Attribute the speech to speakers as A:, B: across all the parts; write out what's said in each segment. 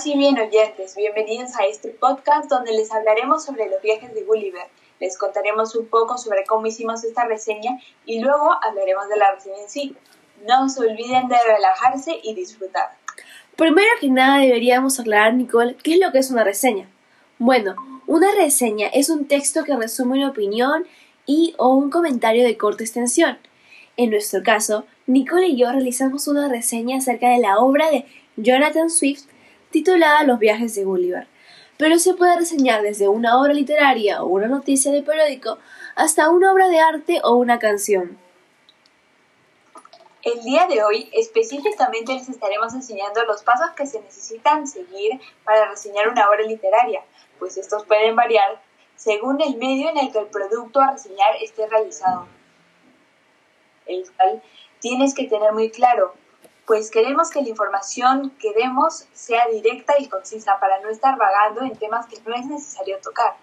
A: Paz y bien oyentes, bienvenidos a este podcast donde les hablaremos sobre los viajes de Gulliver. Les contaremos un poco sobre cómo hicimos esta reseña y luego hablaremos de la reseña en sí. No se olviden de relajarse y disfrutar.
B: Primero que nada deberíamos aclarar, Nicole, qué es lo que es una reseña. Bueno, una reseña es un texto que resume una opinión y o un comentario de corta extensión. En nuestro caso, Nicole y yo realizamos una reseña acerca de la obra de Jonathan Swift titulada Los viajes de Gulliver, pero se puede reseñar desde una obra literaria o una noticia de periódico hasta una obra de arte o una canción.
A: El día de hoy específicamente les estaremos enseñando los pasos que se necesitan seguir para reseñar una obra literaria, pues estos pueden variar según el medio en el que el producto a reseñar esté realizado. El cual tienes que tener muy claro, pues queremos que la información que demos sea directa y concisa para no estar vagando en temas que no es necesario tocar.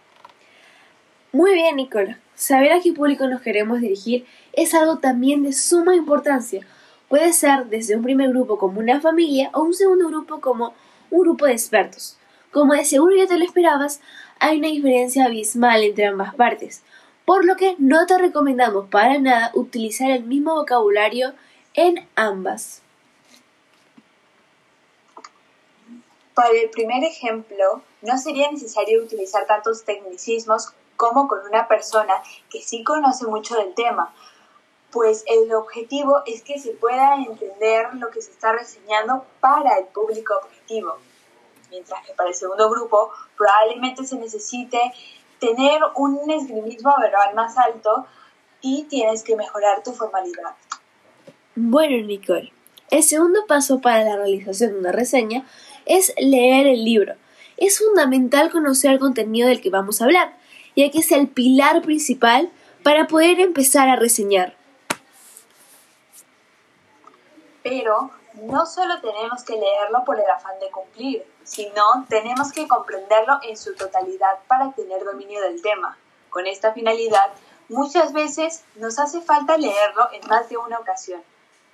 B: Muy bien, Nicola. Saber a qué público nos queremos dirigir es algo también de suma importancia. Puede ser desde un primer grupo como una familia o un segundo grupo como un grupo de expertos. Como de seguro ya te lo esperabas, hay una diferencia abismal entre ambas partes, por lo que no te recomendamos para nada utilizar el mismo vocabulario en ambas.
A: Para el primer ejemplo, no sería necesario utilizar tantos tecnicismos como con una persona que sí conoce mucho del tema, pues el objetivo es que se pueda entender lo que se está reseñando para el público objetivo. Mientras que para el segundo grupo probablemente se necesite tener un esgrimismo verbal más alto y tienes que mejorar tu formalidad.
B: Bueno, Nicole, el segundo paso para la realización de una reseña es leer el libro. Es fundamental conocer el contenido del que vamos a hablar, ya que es el pilar principal para poder empezar a reseñar.
A: Pero no solo tenemos que leerlo por el afán de cumplir, sino tenemos que comprenderlo en su totalidad para tener dominio del tema. Con esta finalidad, muchas veces nos hace falta leerlo en más de una ocasión.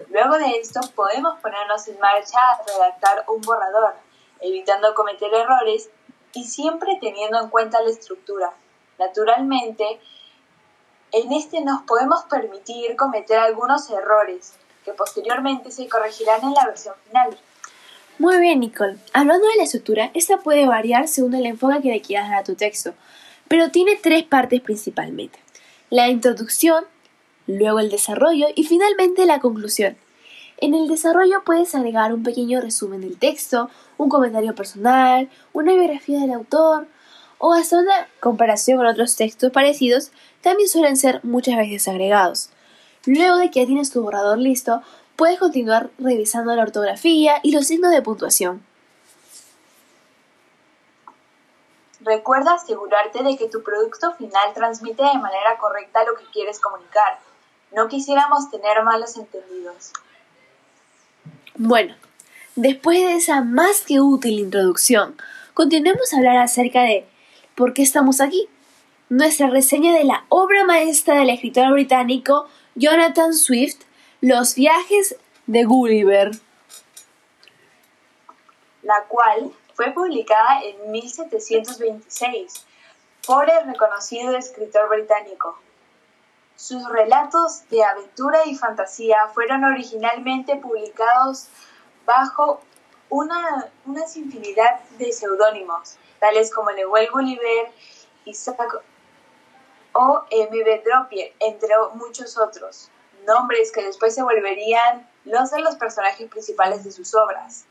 A: Luego de esto podemos ponernos en marcha a redactar un borrador, evitando cometer errores y siempre teniendo en cuenta la estructura. Naturalmente, en este nos podemos permitir cometer algunos errores que posteriormente se corregirán en la versión final.
B: Muy bien, Nicole. Hablando de la estructura, esta puede variar según el enfoque que le quieras dar a tu texto, pero tiene tres partes principalmente. La introducción, luego el desarrollo y finalmente la conclusión. En el desarrollo puedes agregar un pequeño resumen del texto, un comentario personal, una biografía del autor o hasta una comparación con otros textos parecidos también suelen ser muchas veces agregados. Luego de que ya tienes tu borrador listo, puedes continuar revisando la ortografía y los signos de puntuación.
A: Recuerda asegurarte de que tu producto final transmite de manera correcta lo que quieres comunicar. No quisiéramos tener malos entendidos.
B: Bueno, después de esa más que útil introducción, continuemos a hablar acerca de por qué estamos aquí. Nuestra reseña de la obra maestra del escritor británico Jonathan Swift, Los viajes de Gulliver.
A: La cual fue publicada en 1726 por el reconocido escritor británico. Sus relatos de aventura y fantasía fueron originalmente publicados bajo una, infinidad de seudónimos, tales como Newell Gulliver, Isaac o M.B. Dropier, entre muchos otros, nombres que después se volverían los de los personajes principales de sus obras.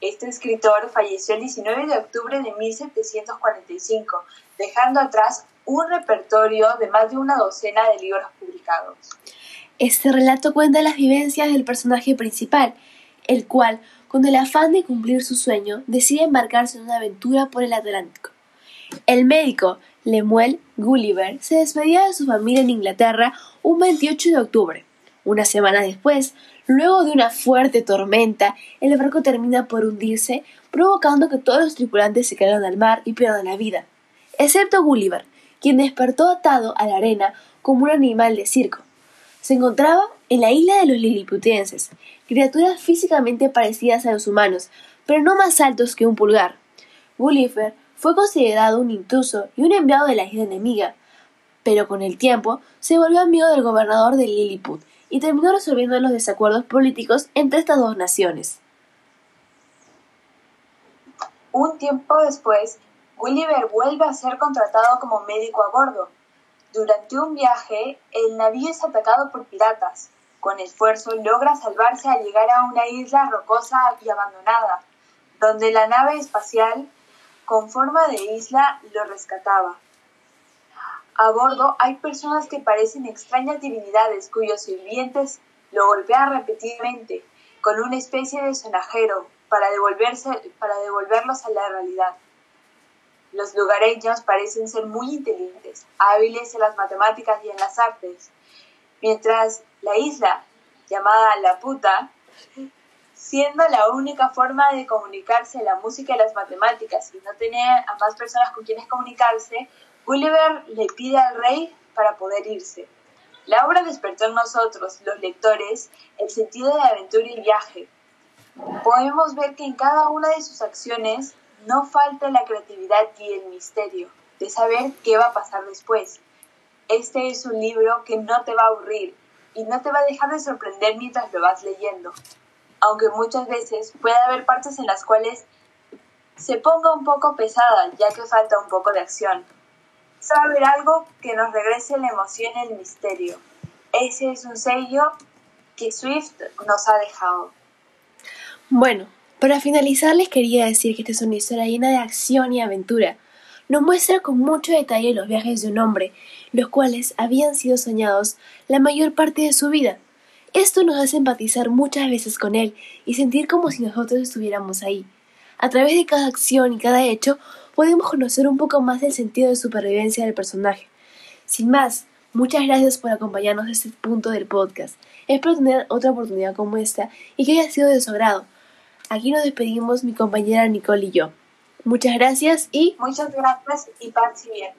A: Este escritor falleció el 19 de octubre de 1745, dejando atrás un repertorio de más de una docena de libros publicados.
B: Este relato cuenta las vivencias del personaje principal, el cual, con el afán de cumplir su sueño, decide embarcarse en una aventura por el Atlántico. El médico Lemuel Gulliver se despedía de su familia en Inglaterra un 28 de octubre. Una semana después, luego de una fuerte tormenta, el barco termina por hundirse, provocando que todos los tripulantes se caigan al mar y pierdan la vida, excepto Gulliver, quien despertó atado a la arena como un animal de circo. se encontraba en la isla de los liliputenses, criaturas físicamente parecidas a los humanos, pero no más altos que un pulgar. Gulliver fue considerado un intruso y un enviado de la isla enemiga, pero con el tiempo se volvió amigo del gobernador de Lilliput y terminó resolviendo los desacuerdos políticos entre estas dos naciones.
A: Un tiempo después, Gulliver vuelve a ser contratado como médico a bordo. Durante un viaje, el navío es atacado por piratas. Con esfuerzo logra salvarse al llegar a una isla rocosa y abandonada, donde la nave espacial con forma de isla lo rescataba. A bordo hay personas que parecen extrañas divinidades cuyos sirvientes lo golpean repetidamente con una especie de sonajero para, devolverse, para devolverlos a la realidad. Los lugareños parecen ser muy inteligentes, hábiles en las matemáticas y en las artes, mientras la isla, llamada La Puta, siendo la única forma de comunicarse la música y las matemáticas y no tener a más personas con quienes comunicarse, Gulliver le pide al rey para poder irse. La obra despertó en nosotros, los lectores, el sentido de aventura y viaje. Podemos ver que en cada una de sus acciones no falta la creatividad y el misterio de saber qué va a pasar después. Este es un libro que no te va a aburrir y no te va a dejar de sorprender mientras lo vas leyendo, aunque muchas veces puede haber partes en las cuales se ponga un poco pesada ya que falta un poco de acción saber algo que nos regrese la emoción y el misterio. Ese es un sello que Swift nos ha dejado.
B: Bueno, para finalizar les quería decir que esta es una historia llena de acción y aventura. Nos muestra con mucho detalle los viajes de un hombre, los cuales habían sido soñados la mayor parte de su vida. Esto nos hace empatizar muchas veces con él y sentir como si nosotros estuviéramos ahí. A través de cada acción y cada hecho podemos conocer un poco más del sentido de supervivencia del personaje. Sin más, muchas gracias por acompañarnos a este punto del podcast. Espero tener otra oportunidad como esta y que haya sido de su agrado. Aquí nos despedimos mi compañera Nicole y yo. Muchas gracias y...
A: Muchas gracias y paz bien.